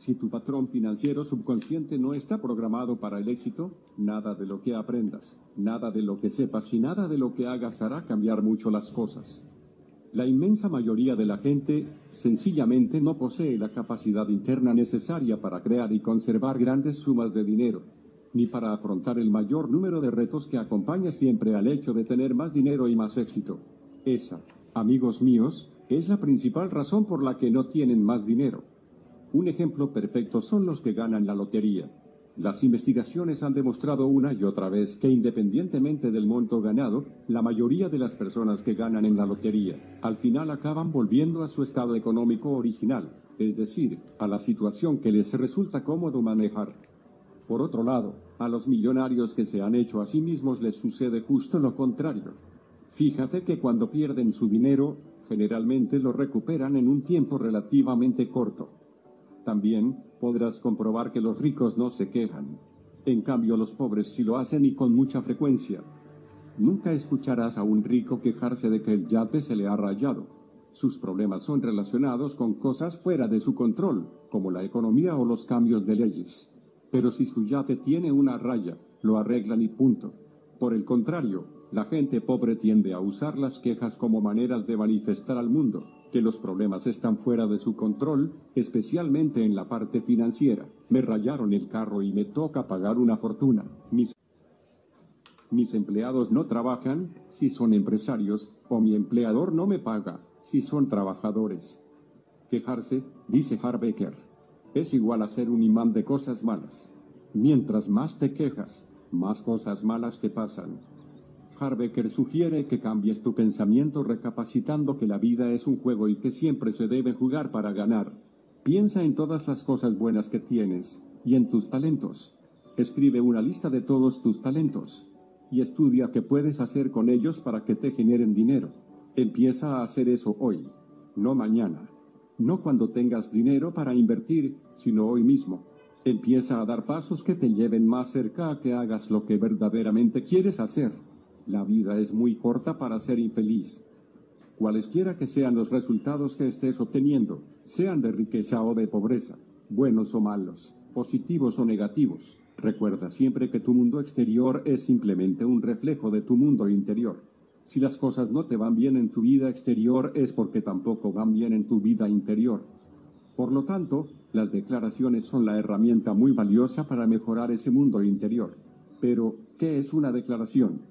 Si tu patrón financiero subconsciente no está programado para el éxito, nada de lo que aprendas, nada de lo que sepas y nada de lo que hagas hará cambiar mucho las cosas. La inmensa mayoría de la gente sencillamente no posee la capacidad interna necesaria para crear y conservar grandes sumas de dinero, ni para afrontar el mayor número de retos que acompaña siempre al hecho de tener más dinero y más éxito. Esa, amigos míos, es la principal razón por la que no tienen más dinero. Un ejemplo perfecto son los que ganan la lotería. Las investigaciones han demostrado una y otra vez que independientemente del monto ganado, la mayoría de las personas que ganan en la lotería al final acaban volviendo a su estado económico original, es decir, a la situación que les resulta cómodo manejar. Por otro lado, a los millonarios que se han hecho a sí mismos les sucede justo lo contrario. Fíjate que cuando pierden su dinero, generalmente lo recuperan en un tiempo relativamente corto. También podrás comprobar que los ricos no se quejan. En cambio, los pobres sí lo hacen y con mucha frecuencia. Nunca escucharás a un rico quejarse de que el yate se le ha rayado. Sus problemas son relacionados con cosas fuera de su control, como la economía o los cambios de leyes. Pero si su yate tiene una raya, lo arreglan y punto. Por el contrario, la gente pobre tiende a usar las quejas como maneras de manifestar al mundo que los problemas están fuera de su control, especialmente en la parte financiera. Me rayaron el carro y me toca pagar una fortuna. Mis, empleados no trabajan, si son empresarios, o mi empleador no me paga, si son trabajadores. Quejarse, dice Harbecker, es igual a ser un imán de cosas malas. Mientras más te quejas, más cosas malas te pasan. Harbecker sugiere que cambies tu pensamiento recapacitando que la vida es un juego y que siempre se debe jugar para ganar. Piensa en todas las cosas buenas que tienes y en tus talentos. Escribe una lista de todos tus talentos y estudia qué puedes hacer con ellos para que te generen dinero. Empieza a hacer eso hoy, no mañana. No cuando tengas dinero para invertir, sino hoy mismo. Empieza a dar pasos que te lleven más cerca a que hagas lo que verdaderamente quieres hacer. La vida es muy corta para ser infeliz. Cualesquiera que sean los resultados que estés obteniendo, sean de riqueza o de pobreza, buenos o malos, positivos o negativos, recuerda siempre que tu mundo exterior es simplemente un reflejo de tu mundo interior. Si las cosas no te van bien en tu vida exterior es porque tampoco van bien en tu vida interior. Por lo tanto, las declaraciones son la herramienta muy valiosa para mejorar ese mundo interior. Pero, ¿qué es una declaración?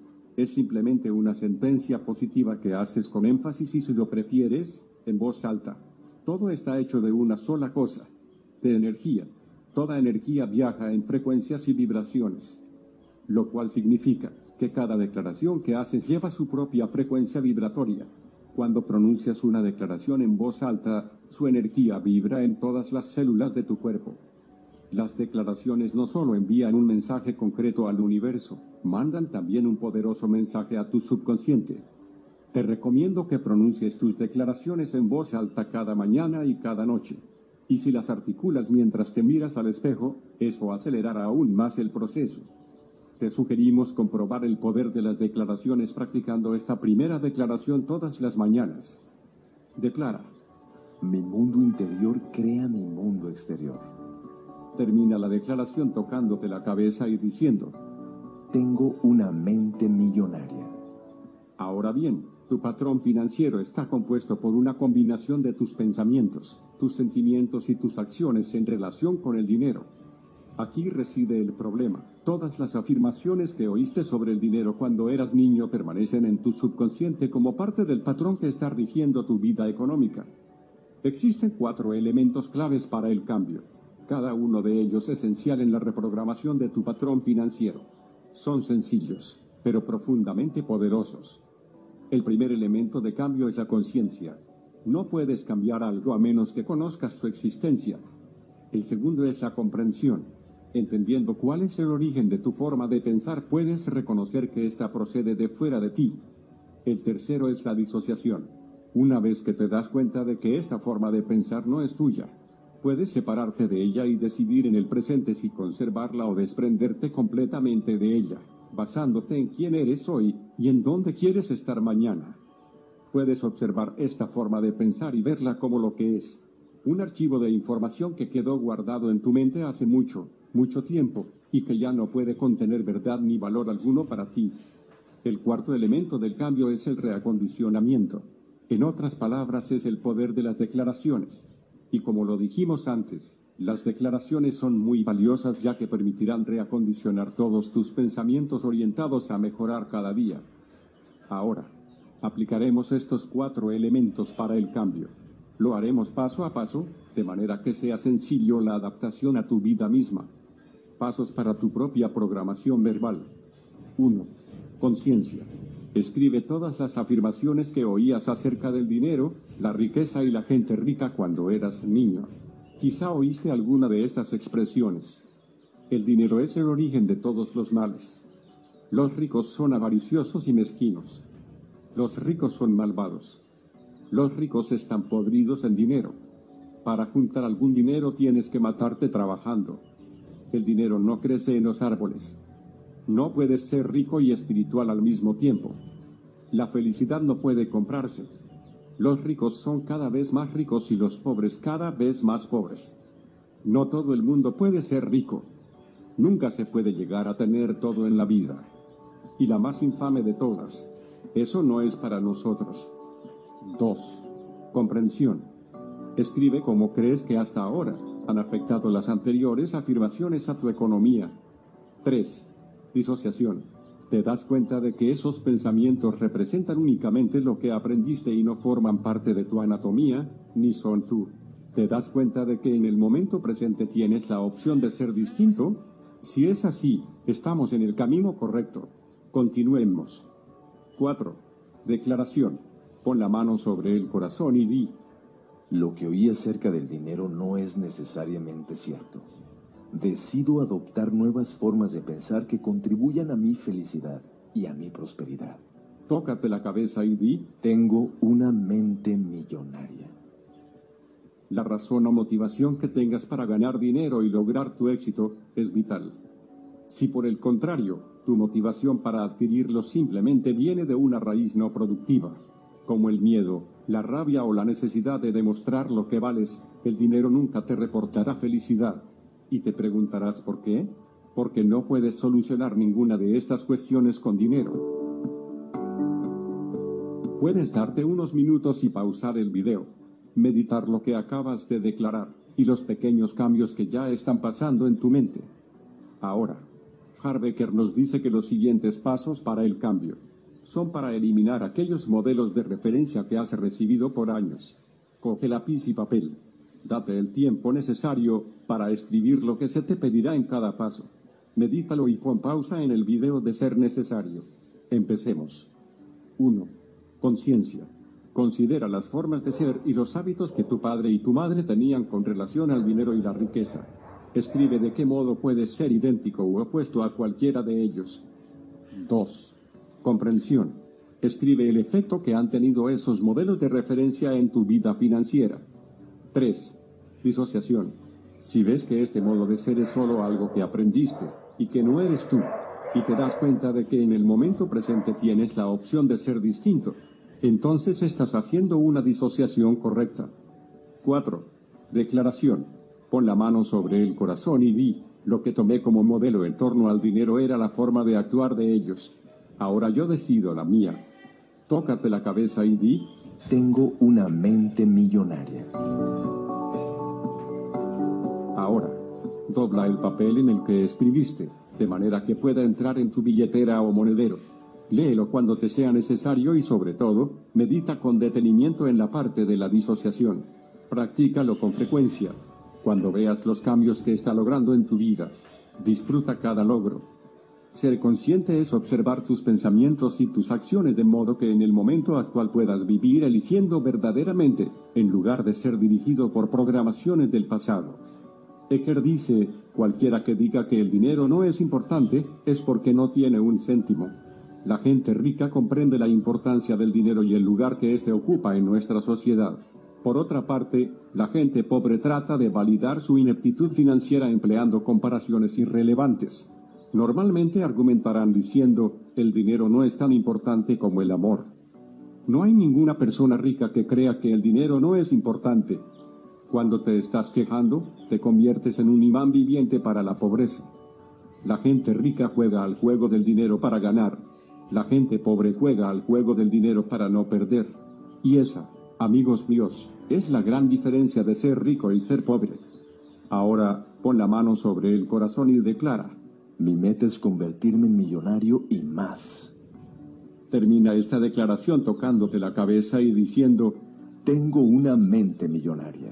Es simplemente una sentencia positiva que haces con énfasis y si lo prefieres, en voz alta. Todo está hecho de una sola cosa, de energía. Toda energía viaja en frecuencias y vibraciones, lo cual significa que cada declaración que haces lleva su propia frecuencia vibratoria. Cuando pronuncias una declaración en voz alta, su energía vibra en todas las células de tu cuerpo. Las declaraciones no solo envían un mensaje concreto al universo, mandan también un poderoso mensaje a tu subconsciente. Te recomiendo que pronuncies tus declaraciones en voz alta cada mañana y cada noche. Y si las articulas mientras te miras al espejo, eso acelerará aún más el proceso. Te sugerimos comprobar el poder de las declaraciones practicando esta primera declaración todas las mañanas. Declara. Mi mundo interior crea mi mundo exterior. Termina la declaración tocándote la cabeza y diciendo, tengo una mente millonaria. Ahora bien, tu patrón financiero está compuesto por una combinación de tus pensamientos, tus sentimientos y tus acciones en relación con el dinero. Aquí reside el problema. Todas las afirmaciones que oíste sobre el dinero cuando eras niño permanecen en tu subconsciente como parte del patrón que está rigiendo tu vida económica. Existen cuatro elementos claves para el cambio, cada uno de ellos esencial en la reprogramación de tu patrón financiero son sencillos, pero profundamente poderosos. El primer elemento de cambio es la conciencia. No puedes cambiar algo a menos que conozcas su existencia. El segundo es la comprensión. Entendiendo cuál es el origen de tu forma de pensar, puedes reconocer que ésta procede de fuera de ti. El tercero es la disociación. Una vez que te das cuenta de que esta forma de pensar no es tuya, Puedes separarte de ella y decidir en el presente si conservarla o desprenderte completamente de ella, basándote en quién eres hoy y en dónde quieres estar mañana. Puedes observar esta forma de pensar y verla como lo que es, Un archivo de información que quedó guardado en tu mente hace mucho, mucho tiempo, y que ya no puede contener verdad ni valor alguno para ti. El cuarto elemento del cambio es el reacondicionamiento. En otras palabras, es el poder de las declaraciones. Y como lo dijimos antes, las declaraciones son muy valiosas ya que permitirán reacondicionar todos tus pensamientos orientados a mejorar cada día. Ahora, aplicaremos estos cuatro elementos para el cambio. Lo haremos paso a paso, de manera que sea sencillo la adaptación a tu vida misma. Pasos para tu propia programación verbal. 1. Conciencia. Escribe todas las afirmaciones que oías acerca del dinero, la riqueza y la gente rica cuando eras niño. Quizá oíste alguna de estas expresiones. El dinero es el origen de todos los males. Los ricos son avariciosos y mezquinos. Los ricos son malvados. Los ricos están podridos en dinero. Para juntar algún dinero tienes que matarte trabajando. El dinero no crece en los árboles. No puedes ser rico y espiritual al mismo tiempo. La felicidad no puede comprarse. Los ricos son cada vez más ricos y los pobres cada vez más pobres. No todo el mundo puede ser rico. Nunca se puede llegar a tener todo en la vida. Y la más infame de todas, eso no es para nosotros. 2. Comprensión. Escribe cómo crees que hasta ahora han afectado las anteriores afirmaciones a tu economía. 3. Disociación. Te das cuenta de que esos pensamientos representan únicamente lo que aprendiste y no forman parte de tu anatomía, ni son tú. Te das cuenta de que en el momento presente tienes la opción de ser distinto. Si es así, estamos en el camino correcto. Continuemos. 4. Declaración. Pon la mano sobre el corazón y di. Lo que oí acerca del dinero no es necesariamente cierto decido adoptar nuevas formas de pensar que contribuyan a mi felicidad y a mi prosperidad. Tócate la cabeza y di, tengo una mente millonaria. La razón o motivación que tengas para ganar dinero y lograr tu éxito es vital. Si por el contrario, tu motivación para adquirirlo simplemente viene de una raíz no productiva, como el miedo, la rabia o la necesidad de demostrar lo que vales, el dinero nunca te reportará felicidad. Y te preguntarás por qué. Porque no puedes solucionar ninguna de estas cuestiones con dinero. Puedes darte unos minutos y pausar el video, meditar lo que acabas de declarar y los pequeños cambios que ya están pasando en tu mente. Ahora, Harbecker nos dice que los siguientes pasos para el cambio son para eliminar aquellos modelos de referencia que has recibido por años. Coge lápiz y papel Date el tiempo necesario para escribir lo que se te pedirá en cada paso. Medítalo y pon pausa en el video de ser necesario. Empecemos. 1. Conciencia. Considera las formas de ser y los hábitos que tu padre y tu madre tenían con relación al dinero y la riqueza. Escribe de qué modo puedes ser idéntico u opuesto a cualquiera de ellos. 2. Comprensión. Escribe el efecto que han tenido esos modelos de referencia en tu vida financiera. 3. Disociación. Si ves que este modo de ser es solo algo que aprendiste y que no eres tú, y te das cuenta de que en el momento presente tienes la opción de ser distinto, entonces estás haciendo una disociación correcta. 4. Declaración. Pon la mano sobre el corazón y di, lo que tomé como modelo en torno al dinero era la forma de actuar de ellos. Ahora yo decido la mía. Tócate la cabeza y di, tengo una mente millonaria. Ahora, dobla el papel en el que escribiste, de manera que pueda entrar en tu billetera o monedero. Léelo cuando te sea necesario y sobre todo, medita con detenimiento en la parte de la disociación. Practícalo con frecuencia. Cuando veas los cambios que está logrando en tu vida, disfruta cada logro ser consciente es observar tus pensamientos y tus acciones de modo que en el momento actual puedas vivir eligiendo verdaderamente en lugar de ser dirigido por programaciones del pasado. Ecker dice, cualquiera que diga que el dinero no es importante es porque no tiene un céntimo. La gente rica comprende la importancia del dinero y el lugar que éste ocupa en nuestra sociedad. Por otra parte, la gente pobre trata de validar su ineptitud financiera empleando comparaciones irrelevantes. Normalmente argumentarán diciendo, el dinero no es tan importante como el amor. No hay ninguna persona rica que crea que el dinero no es importante. Cuando te estás quejando, te conviertes en un imán viviente para la pobreza. La gente rica juega al juego del dinero para ganar. La gente pobre juega al juego del dinero para no perder. Y esa, amigos míos, es la gran diferencia de ser rico y ser pobre. Ahora pon la mano sobre el corazón y declara. Mi meta es convertirme en millonario y más. Termina esta declaración tocándote la cabeza y diciendo, tengo una mente millonaria.